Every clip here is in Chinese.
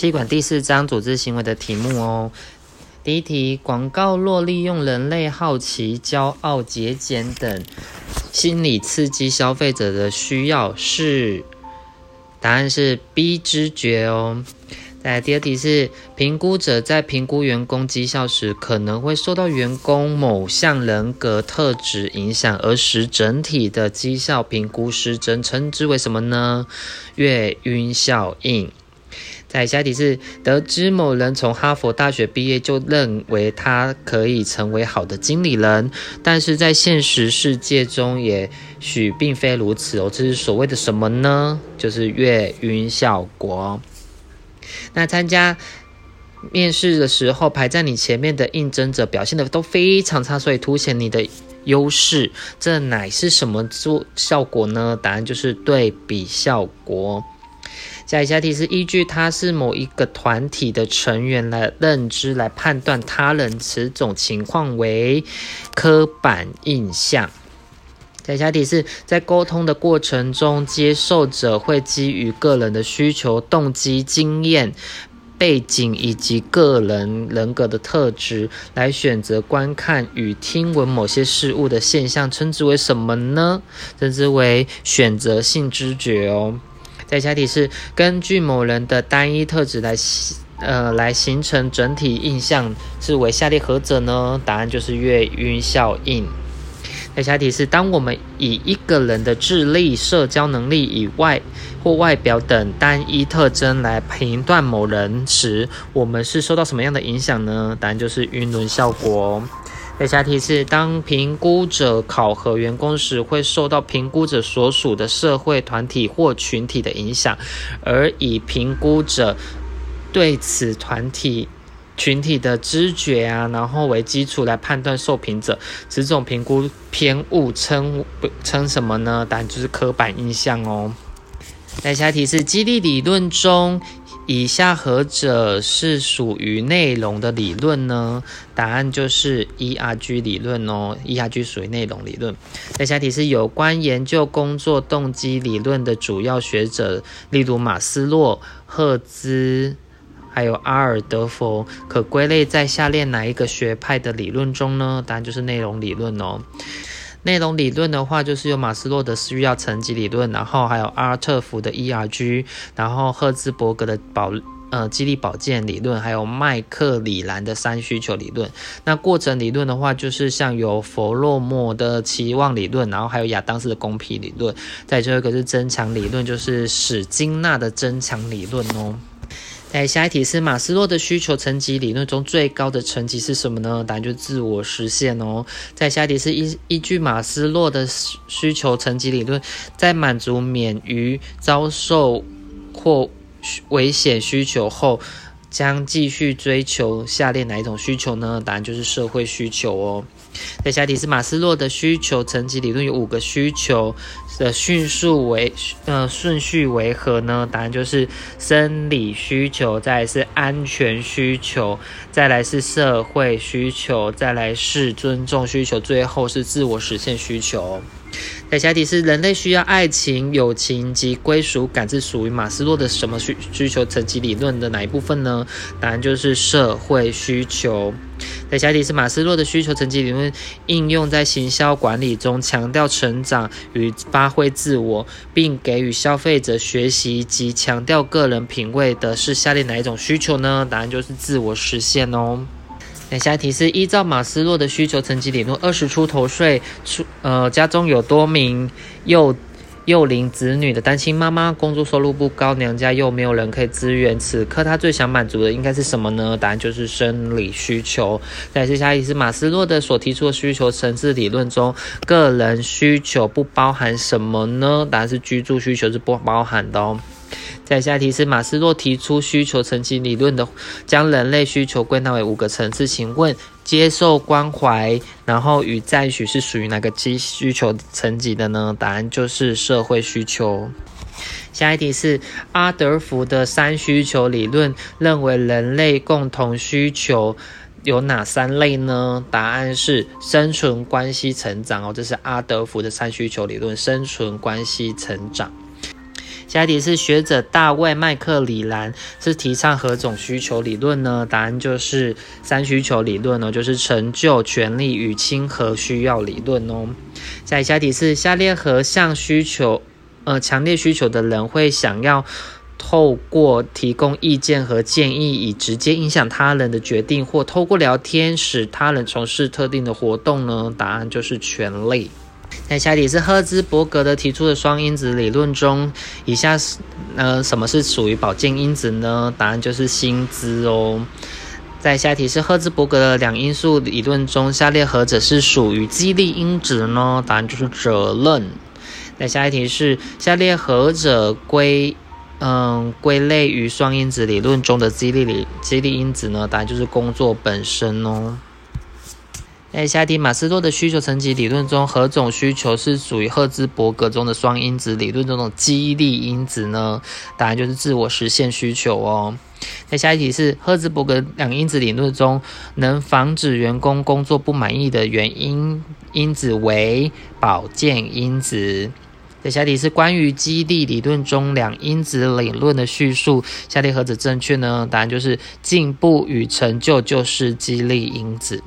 气管第四章组织行为的题目哦。第一题，广告若利用人类好奇、骄傲、节俭等心理刺激消费者的需要，是答案是 B 知觉哦。在第二题是，评估者在评估员工绩效时，可能会受到员工某项人格特质影响，而使整体的绩效评估失真，称之为什么呢？月晕效应。在下题是，得知某人从哈佛大学毕业，就认为他可以成为好的经理人，但是在现实世界中，也许并非如此哦。这是所谓的什么呢？就是月晕效果。那参加面试的时候，排在你前面的应征者表现的都非常差，所以凸显你的优势。这乃是什么做效果呢？答案就是对比效果。下一下题是依据他是某一个团体的成员来认知来判断他人，此种情况为刻板印象。下一下题是在沟通的过程中，接受者会基于个人的需求、动机、经验、背景以及个人人格的特质来选择观看与听闻某些事物的现象，称之为什么呢？称之为选择性知觉哦。在下题是根据某人的单一特质来呃来形成整体印象，是为下列何者呢？答案就是月晕效应。在下题是当我们以一个人的智力、社交能力以外或外表等单一特征来评断某人时，我们是受到什么样的影响呢？答案就是晕轮效果。下题是：当评估者考核员工时，会受到评估者所属的社会团体或群体的影响，而以评估者对此团体、群体的知觉啊，然后为基础来判断受评者。此种评估偏误称称什么呢？答案就是刻板印象哦。下题是：激励理论中。以下何者是属于内容的理论呢？答案就是 ERG 理论哦。ERG 属于内容理论。在下题是有关研究工作动机理论的主要学者，例如马斯洛、赫兹，还有阿尔德佛，可归类在下列哪一个学派的理论中呢？答案就是内容理论哦。内容理论的话，就是有马斯洛的需要层级理论，然后还有阿尔特福的 ERG，然后赫兹伯格的保呃激励保健理论，还有麦克里兰的三需求理论。那过程理论的话，就是像有弗洛莫的期望理论，然后还有亚当斯的公平理论。再最后一个是增强理论，就是史金纳的增强理论哦。来，下一题是马斯洛的需求层级理论中最高的层级是什么呢？答案就是自我实现哦。在下一题是依依据马斯洛的需求层级理论，在满足免于遭受或危险需求后，将继续追求下列哪一种需求呢？答案就是社会需求哦。在下题是马斯洛的需求层级理论有五个需求的迅速为呃顺序为何呢？答案就是生理需求，再来是安全需求，再来是社会需求，再来是尊重需求，最后是自我实现需求。在下题是人类需要爱情、友情及归属感，是属于马斯洛的什么需需求层级理论的哪一部分呢？答案就是社会需求。在下一题是马斯洛的需求层级理论应用在行销管理中，强调成长与发挥自我，并给予消费者学习及强调个人品味的是下列哪一种需求呢？答案就是自我实现哦。那下一题是依照马斯洛的需求层级理论，二十出头岁，出呃家中有多名幼幼龄子女的单亲妈妈，工作收入不高，娘家又没有人可以支援，此刻她最想满足的应该是什么呢？答案就是生理需求。再是下一次马斯洛的所提出的需求层次理论中，个人需求不包含什么呢？答案是居住需求是不包含的哦。在下题是马斯洛提出需求层级理论的，将人类需求归纳为五个层次。请问接受关怀，然后与赞许是属于哪个基需求层级的呢？答案就是社会需求。下一题是阿德福的三需求理论认为人类共同需求有哪三类呢？答案是生存、关系、成长哦。这是阿德福的三需求理论，生存、关系、成长。下一题是学者大卫麦克里兰是提倡何种需求理论呢？答案就是三需求理论哦，就是成就、权利与亲和需要理论哦。下一题是下列何项需求，呃，强烈需求的人会想要透过提供意见和建议，以直接影响他人的决定，或透过聊天使他人从事特定的活动呢？答案就是权利。那下题是赫兹伯格的提出的双因子理论中，以下是呃什么是属于保健因子呢？答案就是薪资哦。在下一题是赫兹伯格的两因素理论中，下列何者是属于激励因子呢？答案就是责任。那下一题是下列何者归嗯归类于双因子理论中的激励理激励因子呢？答案就是工作本身哦。在下题，马斯洛的需求层级理论中，何种需求是属于赫兹伯格中的双因子理论中的激励因子呢？答案就是自我实现需求哦。在下一题是赫兹伯格两因子理论中，能防止员工工作不满意的原因因子为保健因子。在下一题是关于激励理论中两因子理论的叙述，下列何者正确呢？答案就是进步与成就就是激励因子。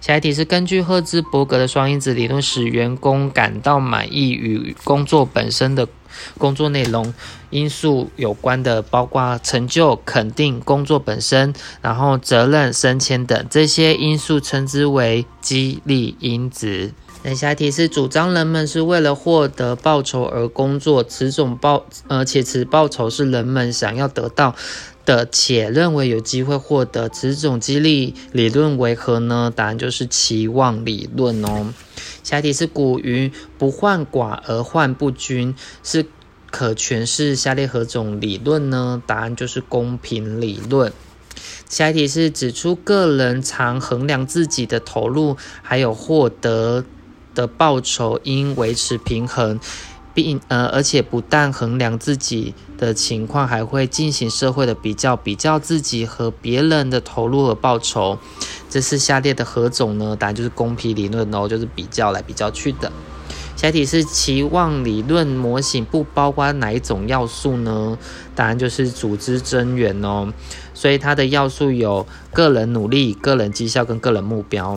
下一题是根据赫兹伯格的双因子理论，使员工感到满意与工作本身的工作内容因素有关的，包括成就、肯定、工作本身，然后责任、升迁等这些因素，称之为激励因子。那下一题是主张人们是为了获得报酬而工作，此种报呃且此报酬是人们想要得到。的且认为有机会获得此种激励理论为何呢？答案就是期望理论哦。下一题是古语不患寡而患不均，是可诠释下列何种理论呢？答案就是公平理论。下一题是指出个人常衡量自己的投入还有获得的报酬应维持平衡。并呃，而且不但衡量自己的情况，还会进行社会的比较，比较自己和别人的投入和报酬。这是下列的何种呢？答案就是公平理论哦，就是比较来比较去的。下题是期望理论模型不包括哪一种要素呢？答案就是组织增援哦。所以它的要素有个人努力、个人绩效跟个人目标。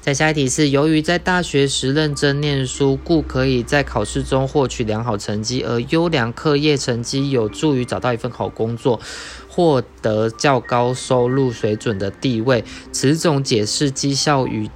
在下一题是，由于在大学时认真念书，故可以在考试中获取良好成绩，而优良课业成绩有助于找到一份好工作，获得较高收入水准的地位。此种解释绩效与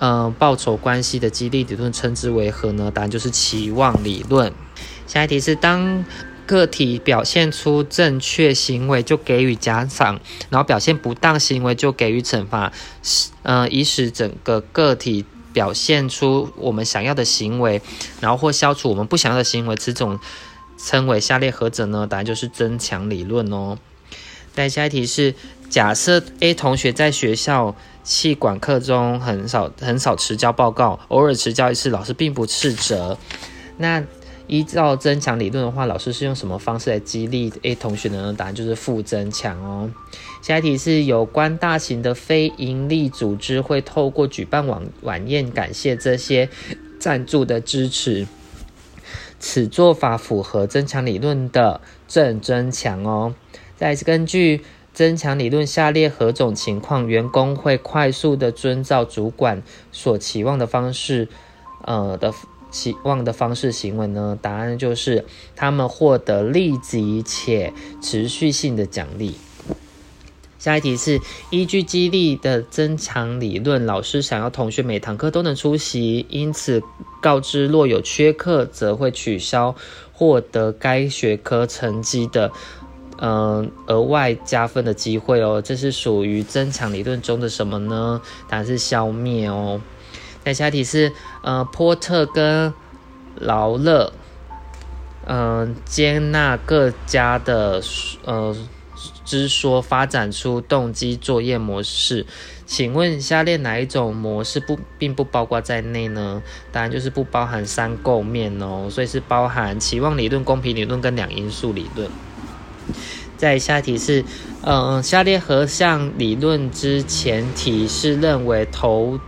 呃报酬关系的激励理论称之为何呢？答案就是期望理论。下一题是当。个体表现出正确行为就给予奖赏，然后表现不当行为就给予惩罚，使呃以使整个个体表现出我们想要的行为，然后或消除我们不想要的行为，此种称为下列何者呢？答案就是增强理论哦。再下一题是：假设 A 同学在学校气管课中很少很少迟交报告，偶尔迟交一次，老师并不斥责。那依照增强理论的话，老师是用什么方式来激励 A 同学呢？答案就是负增强哦。下一题是有关大型的非营利组织会透过举办晚晚宴感谢这些赞助的支持，此做法符合增强理论的正增强哦。再根据增强理论，下列何种情况员工会快速的遵照主管所期望的方式？呃的。期望的方式行为呢？答案就是他们获得立即且持续性的奖励。下一题是依据激励的增强理论，老师想要同学每堂课都能出席，因此告知若有缺课，则会取消获得该学科成绩的嗯额外加分的机会哦。这是属于增强理论中的什么呢？答案是消灭哦。在下题是，呃，波特跟劳勒，嗯，接纳各家的呃之说，发展出动机作业模式。请问下列哪一种模式不并不包括在内呢？当然就是不包含三构面哦，所以是包含期望理论、公平理论跟两因素理论。在下题是，嗯，下列何项理论之前提是认为投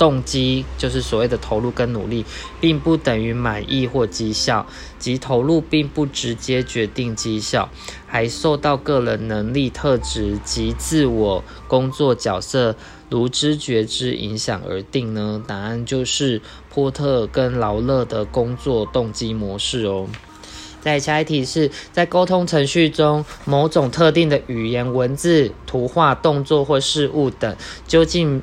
动机就是所谓的投入跟努力，并不等于满意或绩效，即投入并不直接决定绩效，还受到个人能力特质及自我工作角色如知觉之影响而定呢？答案就是波特跟劳勒的工作动机模式哦。在下一题是在沟通程序中，某种特定的语言、文字、图画、动作或事物等，究竟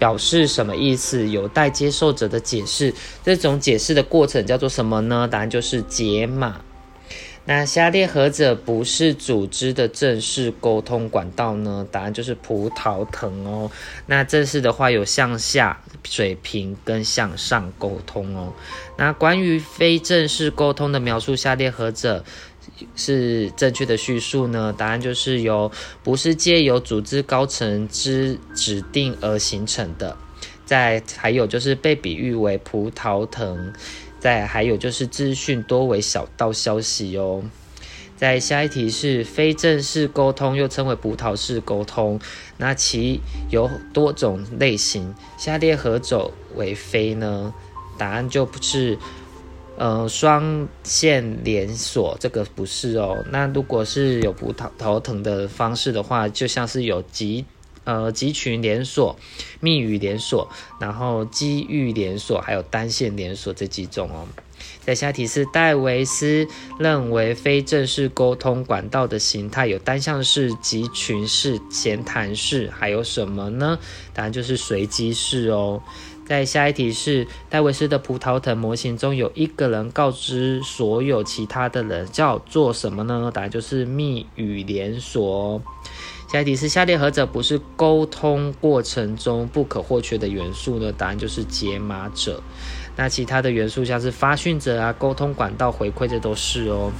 表示什么意思？有待接受者的解释。这种解释的过程叫做什么呢？答案就是解码。那下列何者不是组织的正式沟通管道呢？答案就是葡萄藤哦。那正式的话有向下、水平跟向上沟通哦。那关于非正式沟通的描述，下列何者是正确的叙述呢？答案就是由不是借由组织高层之指定而形成的。再还有就是被比喻为葡萄藤。再还有就是资讯多为小道消息哦。在下一题是非正式沟通，又称为葡萄式沟通，那其有多种类型，下列何种为非呢？答案就不是，呃，双线连锁这个不是哦。那如果是有葡萄头疼的方式的话，就像是有集。呃，集群连锁、密语连锁，然后机遇连锁，还有单线连锁这几种哦。在下题是戴维斯认为非正式沟通管道的形态有单向式、集群式、闲谈式，还有什么呢？答案就是随机式哦。在下一题是戴维斯的葡萄藤模型中有一个人告知所有其他的人叫做什么呢？答案就是密语连锁。下一题是下列何者不是沟通过程中不可或缺的元素呢？答案就是解码者。那其他的元素像是发讯者啊、沟通管道回馈，这都是哦。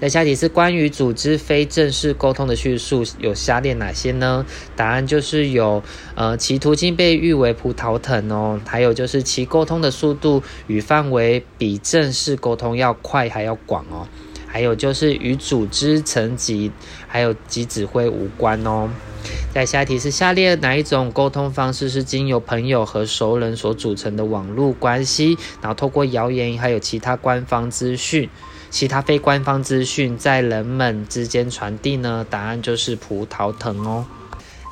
那下题是关于组织非正式沟通的叙述，有下列哪些呢？答案就是有，呃，其途径被誉为葡萄藤哦，还有就是其沟通的速度与范围比正式沟通要快还要广哦。还有就是与组织层级还有及指挥无关哦。在下一题是下列哪一种沟通方式是经由朋友和熟人所组成的网络关系，然后透过谣言还有其他官方资讯、其他非官方资讯在人们之间传递呢？答案就是葡萄藤哦。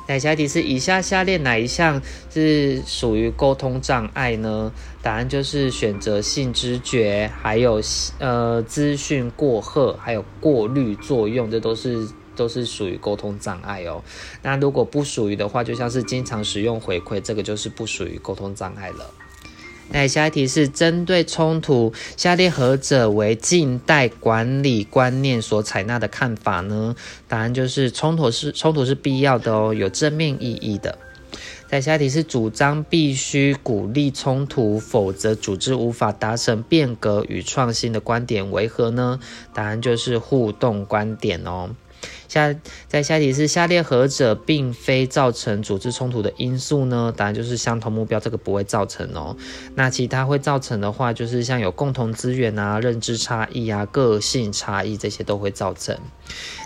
那下一题是以下下列哪一项是属于沟通障碍呢？答案就是选择性知觉，还有呃资讯过荷，还有过滤作用，这都是都是属于沟通障碍哦。那如果不属于的话，就像是经常使用回馈，这个就是不属于沟通障碍了。那下一题是针对冲突，下列何者为近代管理观念所采纳的看法呢？答案就是冲突是冲突是必要的哦，有正面意义的。在下一题是主张必须鼓励冲突，否则组织无法达成变革与创新的观点为何呢？答案就是互动观点哦。下在下一题是下列何者并非造成组织冲突的因素呢？答案就是相同目标，这个不会造成哦。那其他会造成的话，就是像有共同资源啊、认知差异啊、个性差异这些都会造成。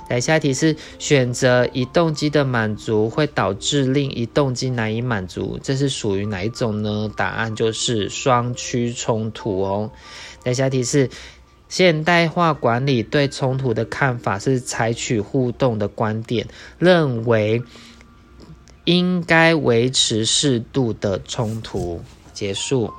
来下一题是选择一动机的满足会导致另一动机难以满足，这是属于哪一种呢？答案就是双趋冲突哦。来下一题是。现代化管理对冲突的看法是采取互动的观点，认为应该维持适度的冲突。结束。